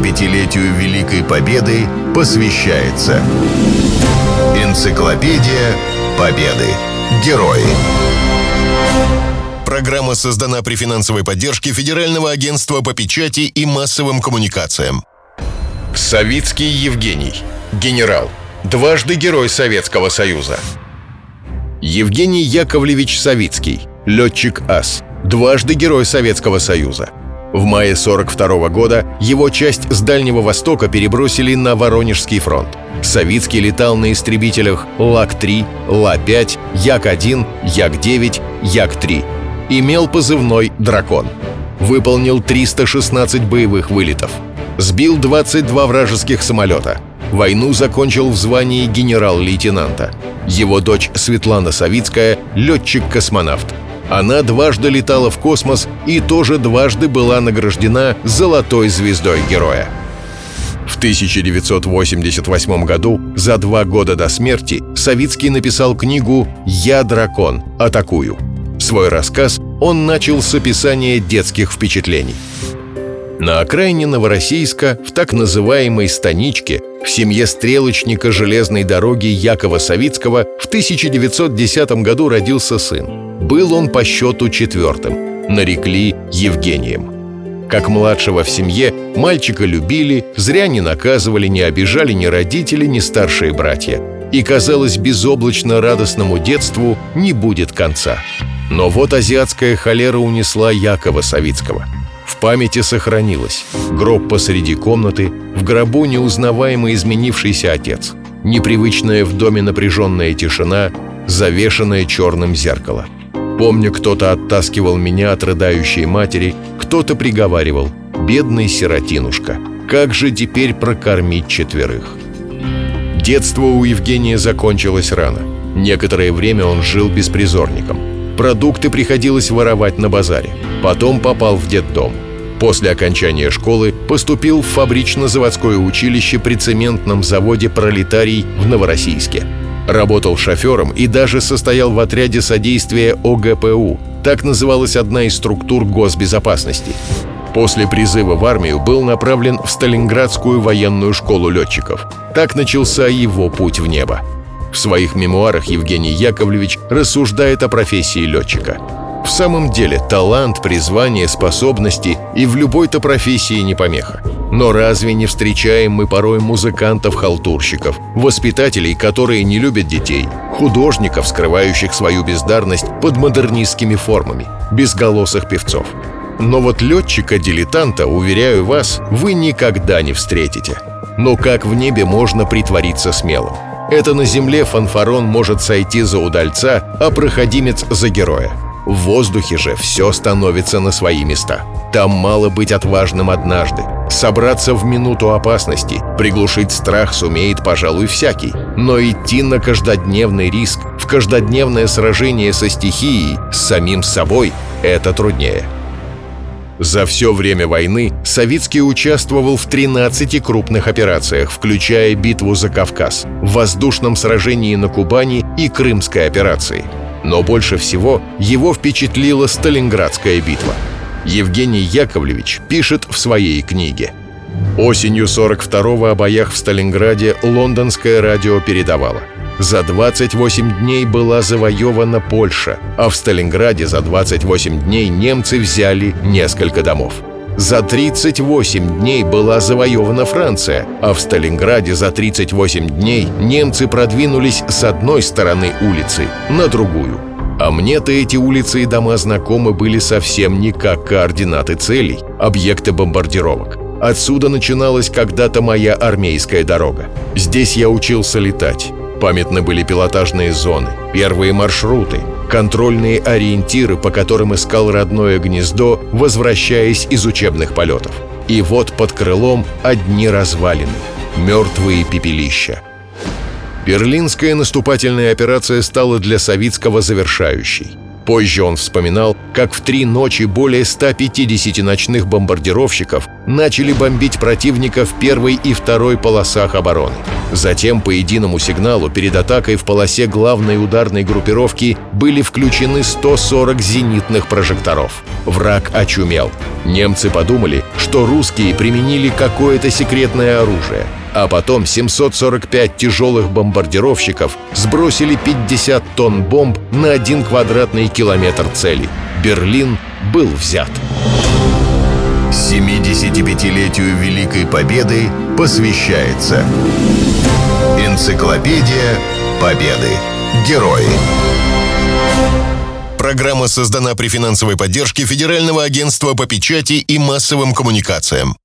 75-летию Великой Победы посвящается Энциклопедия Победы. Герои. Программа создана при финансовой поддержке Федерального агентства по печати и массовым коммуникациям. Савицкий Евгений. Генерал. Дважды Герой Советского Союза. Евгений Яковлевич Савицкий. Летчик АС. Дважды Герой Советского Союза. В мае 42 года его часть с Дальнего Востока перебросили на Воронежский фронт. Савицкий летал на истребителях Лак-3, Ла-5, Як-1, Як-9, Як-3. Имел позывной «Дракон». Выполнил 316 боевых вылетов. Сбил 22 вражеских самолета. Войну закончил в звании генерал-лейтенанта. Его дочь Светлана Савицкая – летчик-космонавт. Она дважды летала в космос и тоже дважды была награждена «Золотой звездой героя». В 1988 году, за два года до смерти, Савицкий написал книгу «Я дракон. Атакую». Свой рассказ он начал с описания детских впечатлений. На окраине Новороссийска, в так называемой «станичке», в семье стрелочника железной дороги Якова Савицкого в 1910 году родился сын. Был он по счету четвертым. Нарекли Евгением. Как младшего в семье, мальчика любили, зря не наказывали, не обижали ни родители, ни старшие братья. И, казалось, безоблачно радостному детству не будет конца. Но вот азиатская холера унесла Якова Савицкого – памяти сохранилось. Гроб посреди комнаты, в гробу неузнаваемо изменившийся отец. Непривычная в доме напряженная тишина, завешенное черным зеркало. Помню, кто-то оттаскивал меня от рыдающей матери, кто-то приговаривал «Бедный сиротинушка, как же теперь прокормить четверых?» Детство у Евгения закончилось рано. Некоторое время он жил беспризорником. Продукты приходилось воровать на базаре. Потом попал в детдом. После окончания школы поступил в фабрично-заводское училище при цементном заводе «Пролетарий» в Новороссийске. Работал шофером и даже состоял в отряде содействия ОГПУ. Так называлась одна из структур госбезопасности. После призыва в армию был направлен в Сталинградскую военную школу летчиков. Так начался его путь в небо. В своих мемуарах Евгений Яковлевич рассуждает о профессии летчика. В самом деле, талант, призвание, способности и в любой-то профессии не помеха. Но разве не встречаем мы порой музыкантов-халтурщиков, воспитателей, которые не любят детей, художников, скрывающих свою бездарность под модернистскими формами, безголосых певцов? Но вот летчика-дилетанта, уверяю вас, вы никогда не встретите. Но как в небе можно притвориться смелым? Это на земле фанфарон может сойти за удальца, а проходимец за героя. В воздухе же все становится на свои места. Там мало быть отважным однажды. Собраться в минуту опасности, приглушить страх сумеет, пожалуй, всякий. Но идти на каждодневный риск, в каждодневное сражение со стихией, с самим собой – это труднее. За все время войны Савицкий участвовал в 13 крупных операциях, включая битву за Кавказ, воздушном сражении на Кубани и Крымской операции. Но больше всего его впечатлила Сталинградская битва. Евгений Яковлевич пишет в своей книге. Осенью 42-го о боях в Сталинграде лондонское радио передавало – за 28 дней была завоевана Польша, а в Сталинграде за 28 дней немцы взяли несколько домов. За 38 дней была завоевана Франция, а в Сталинграде за 38 дней немцы продвинулись с одной стороны улицы на другую. А мне-то эти улицы и дома знакомы были совсем не как координаты целей, объекты бомбардировок. Отсюда начиналась когда-то моя армейская дорога. Здесь я учился летать. Памятны были пилотажные зоны, первые маршруты, контрольные ориентиры, по которым искал родное гнездо, возвращаясь из учебных полетов. И вот под крылом одни развалины, мертвые пепелища. Берлинская наступательная операция стала для Савицкого завершающей. Позже он вспоминал, как в три ночи более 150 ночных бомбардировщиков начали бомбить противника в первой и второй полосах обороны. Затем по единому сигналу перед атакой в полосе главной ударной группировки были включены 140 зенитных прожекторов. Враг очумел. Немцы подумали, что русские применили какое-то секретное оружие — а потом 745 тяжелых бомбардировщиков сбросили 50 тонн бомб на один квадратный километр цели. Берлин был взят. 75-летию Великой Победы посвящается Энциклопедия Победы. Герои. Программа создана при финансовой поддержке Федерального агентства по печати и массовым коммуникациям.